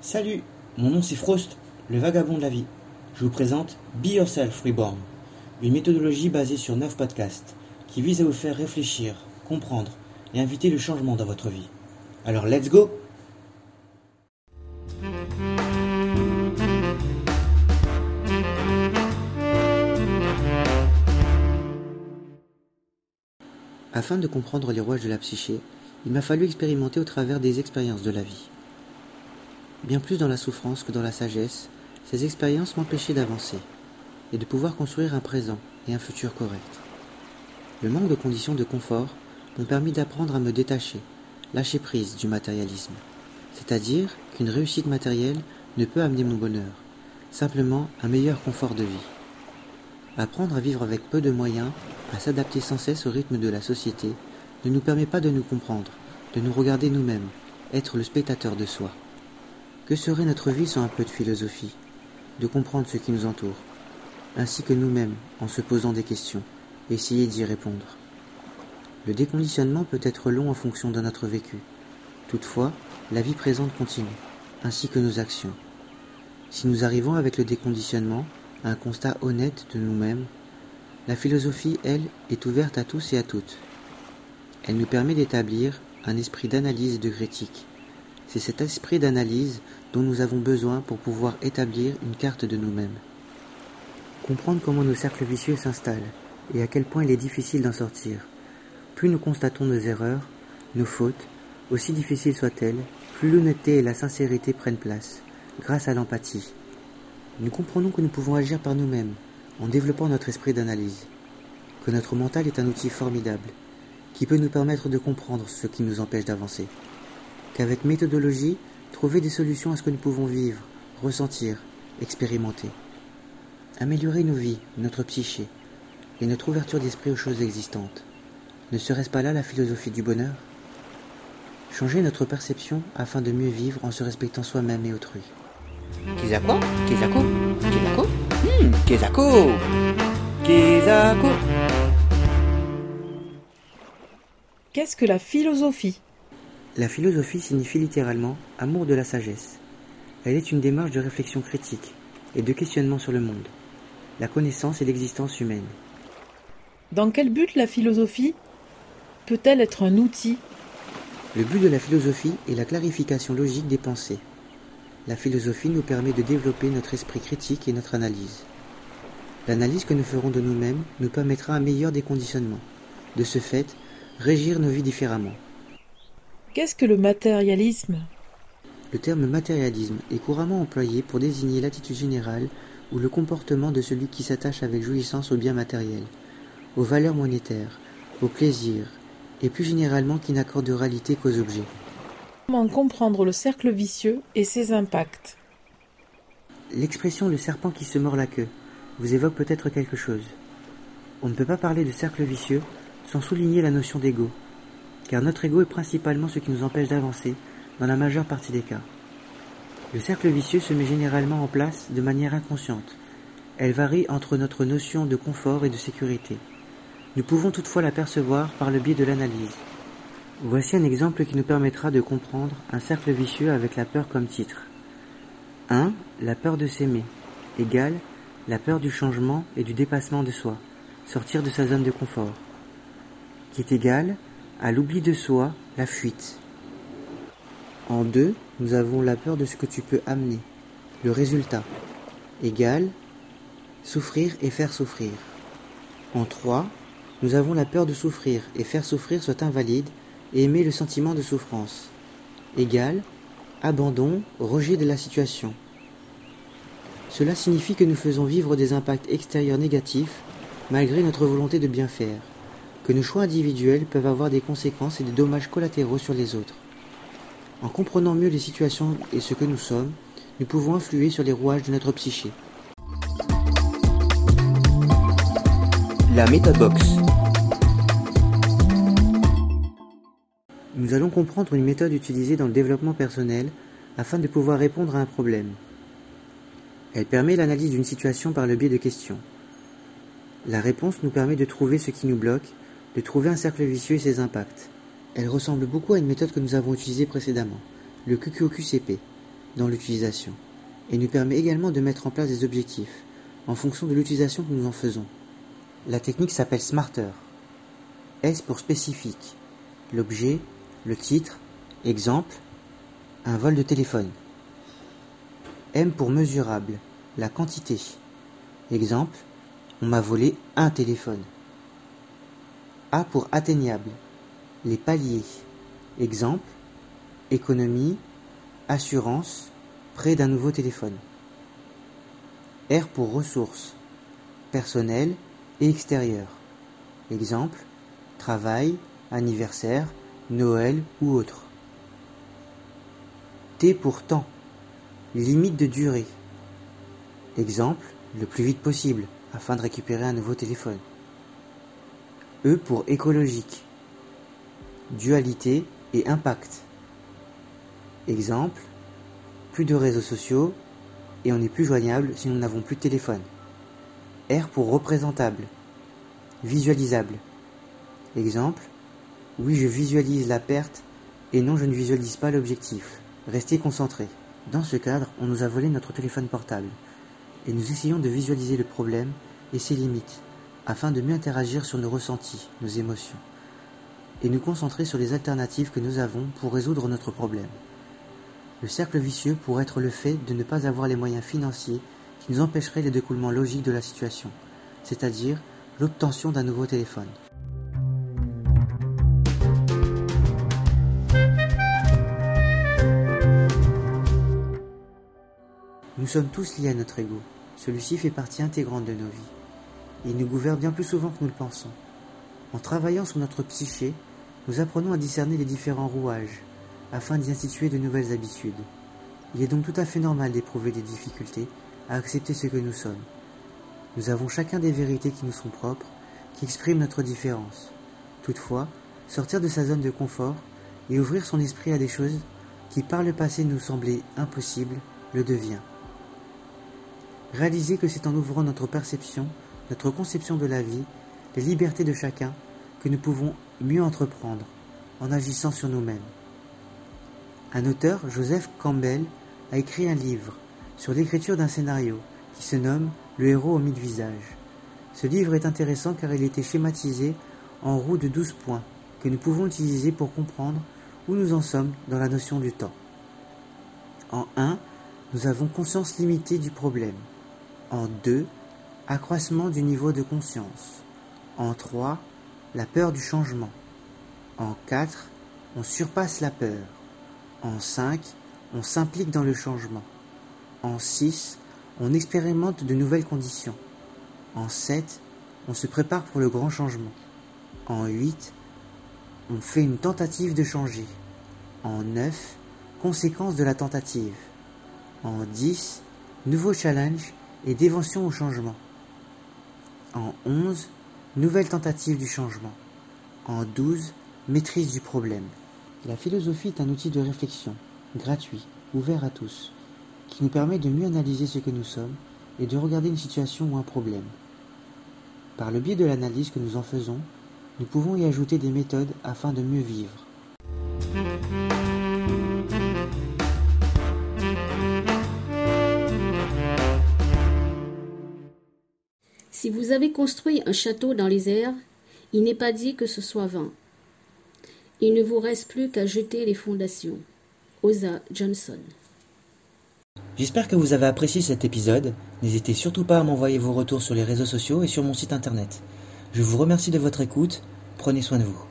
Salut, mon nom c'est Frost, le vagabond de la vie. Je vous présente Be Yourself Reborn, une méthodologie basée sur 9 podcasts qui vise à vous faire réfléchir, comprendre et inviter le changement dans votre vie. Alors let's go Afin de comprendre les rouages de la psyché, il m'a fallu expérimenter au travers des expériences de la vie. Bien plus dans la souffrance que dans la sagesse, ces expériences m'empêchaient d'avancer et de pouvoir construire un présent et un futur correct. Le manque de conditions de confort m'ont permis d'apprendre à me détacher, lâcher prise du matérialisme, c'est-à-dire qu'une réussite matérielle ne peut amener mon bonheur, simplement un meilleur confort de vie. Apprendre à vivre avec peu de moyens, à s'adapter sans cesse au rythme de la société, ne nous permet pas de nous comprendre, de nous regarder nous-mêmes, être le spectateur de soi. Que serait notre vie sans un peu de philosophie, de comprendre ce qui nous entoure, ainsi que nous-mêmes en se posant des questions, essayer d'y répondre. Le déconditionnement peut être long en fonction de notre vécu. Toutefois, la vie présente continue, ainsi que nos actions. Si nous arrivons avec le déconditionnement à un constat honnête de nous-mêmes, la philosophie, elle, est ouverte à tous et à toutes. Elle nous permet d'établir un esprit d'analyse et de critique. C'est cet esprit d'analyse dont nous avons besoin pour pouvoir établir une carte de nous-mêmes. Comprendre comment nos cercles vicieux s'installent et à quel point il est difficile d'en sortir. Plus nous constatons nos erreurs, nos fautes, aussi difficiles soient-elles, plus l'honnêteté et la sincérité prennent place, grâce à l'empathie. Nous comprenons que nous pouvons agir par nous-mêmes, en développant notre esprit d'analyse, que notre mental est un outil formidable, qui peut nous permettre de comprendre ce qui nous empêche d'avancer, qu'avec méthodologie, trouver des solutions à ce que nous pouvons vivre, ressentir, expérimenter. Améliorer nos vies, notre psyché, et notre ouverture d'esprit aux choses existantes. Ne serait-ce pas là la philosophie du bonheur? Changer notre perception afin de mieux vivre en se respectant soi-même et autrui. Kezako Kezako Kezako Hmm, Qu'est-ce que la philosophie? La philosophie signifie littéralement amour de la sagesse. Elle est une démarche de réflexion critique et de questionnement sur le monde, la connaissance et l'existence humaine. Dans quel but la philosophie peut-elle être un outil? Le but de la philosophie est la clarification logique des pensées. La philosophie nous permet de développer notre esprit critique et notre analyse. L'analyse que nous ferons de nous-mêmes nous permettra un meilleur déconditionnement. De ce fait, régir nos vies différemment. Qu'est-ce que le matérialisme? Le terme matérialisme est couramment employé pour désigner l'attitude générale ou le comportement de celui qui s'attache avec jouissance aux biens matériels, aux valeurs monétaires, aux plaisirs, et plus généralement qui n'accorde de réalité qu'aux objets. Comment comprendre le cercle vicieux et ses impacts? L'expression le serpent qui se mord la queue vous évoque peut-être quelque chose. On ne peut pas parler de cercle vicieux sans souligner la notion d'ego, car notre ego est principalement ce qui nous empêche d'avancer dans la majeure partie des cas. Le cercle vicieux se met généralement en place de manière inconsciente. Elle varie entre notre notion de confort et de sécurité. Nous pouvons toutefois l'apercevoir par le biais de l'analyse. Voici un exemple qui nous permettra de comprendre un cercle vicieux avec la peur comme titre. 1. La peur de s'aimer égale la peur du changement et du dépassement de soi, sortir de sa zone de confort, qui est égal à l'oubli de soi, la fuite. En 2, nous avons la peur de ce que tu peux amener, le résultat, égal souffrir et faire souffrir. En 3, nous avons la peur de souffrir et faire souffrir soit invalide et aimer le sentiment de souffrance, égal abandon, rejet de la situation. Cela signifie que nous faisons vivre des impacts extérieurs négatifs malgré notre volonté de bien faire, que nos choix individuels peuvent avoir des conséquences et des dommages collatéraux sur les autres. En comprenant mieux les situations et ce que nous sommes, nous pouvons influer sur les rouages de notre psyché. La méthode box. Nous allons comprendre une méthode utilisée dans le développement personnel afin de pouvoir répondre à un problème. Elle permet l'analyse d'une situation par le biais de questions. La réponse nous permet de trouver ce qui nous bloque, de trouver un cercle vicieux et ses impacts. Elle ressemble beaucoup à une méthode que nous avons utilisée précédemment, le QQQCP. dans l'utilisation et nous permet également de mettre en place des objectifs en fonction de l'utilisation que nous en faisons. La technique s'appelle Smarter. S pour spécifique, l'objet, le titre, exemple, un vol de téléphone. M pour mesurable, la quantité. Exemple, on m'a volé un téléphone. A pour atteignable, les paliers. Exemple, économie, assurance, près d'un nouveau téléphone. R pour ressources, personnel et extérieur. Exemple, travail, anniversaire, Noël ou autre. T pour temps, limite de durée. Exemple, le plus vite possible afin de récupérer un nouveau téléphone. E pour écologique, dualité et impact. Exemple, plus de réseaux sociaux et on n'est plus joignable si nous n'avons plus de téléphone. R pour représentable, visualisable. Exemple, oui je visualise la perte et non je ne visualise pas l'objectif. Restez concentré. Dans ce cadre, on nous a volé notre téléphone portable et nous essayons de visualiser le problème et ses limites afin de mieux interagir sur nos ressentis, nos émotions et nous concentrer sur les alternatives que nous avons pour résoudre notre problème. Le cercle vicieux pourrait être le fait de ne pas avoir les moyens financiers qui nous empêcheraient le découlement logique de la situation, c'est-à-dire l'obtention d'un nouveau téléphone. Nous sommes tous liés à notre ego. Celui-ci fait partie intégrante de nos vies. Il nous gouverne bien plus souvent que nous le pensons. En travaillant sur notre psyché, nous apprenons à discerner les différents rouages, afin d'y instituer de nouvelles habitudes. Il est donc tout à fait normal d'éprouver des difficultés à accepter ce que nous sommes. Nous avons chacun des vérités qui nous sont propres, qui expriment notre différence. Toutefois, sortir de sa zone de confort et ouvrir son esprit à des choses qui par le passé nous semblaient impossibles le devient. Réaliser que c'est en ouvrant notre perception, notre conception de la vie, les libertés de chacun, que nous pouvons mieux entreprendre, en agissant sur nous-mêmes. Un auteur, Joseph Campbell, a écrit un livre sur l'écriture d'un scénario qui se nomme Le héros aux mille visages. Ce livre est intéressant car il était schématisé en roue de douze points que nous pouvons utiliser pour comprendre où nous en sommes dans la notion du temps. En 1, nous avons conscience limitée du problème. En 2, accroissement du niveau de conscience. En 3, la peur du changement. En 4, on surpasse la peur. En 5, on s'implique dans le changement. En 6, on expérimente de nouvelles conditions. En 7, on se prépare pour le grand changement. En 8, on fait une tentative de changer. En 9, conséquence de la tentative. En 10, nouveau challenge et dévention au changement. En 11, nouvelle tentative du changement. En 12, maîtrise du problème. La philosophie est un outil de réflexion, gratuit, ouvert à tous, qui nous permet de mieux analyser ce que nous sommes et de regarder une situation ou un problème. Par le biais de l'analyse que nous en faisons, nous pouvons y ajouter des méthodes afin de mieux vivre. Si vous avez construit un château dans les airs, il n'est pas dit que ce soit vain. Il ne vous reste plus qu'à jeter les fondations. Osa Johnson. J'espère que vous avez apprécié cet épisode. N'hésitez surtout pas à m'envoyer vos retours sur les réseaux sociaux et sur mon site internet. Je vous remercie de votre écoute. Prenez soin de vous.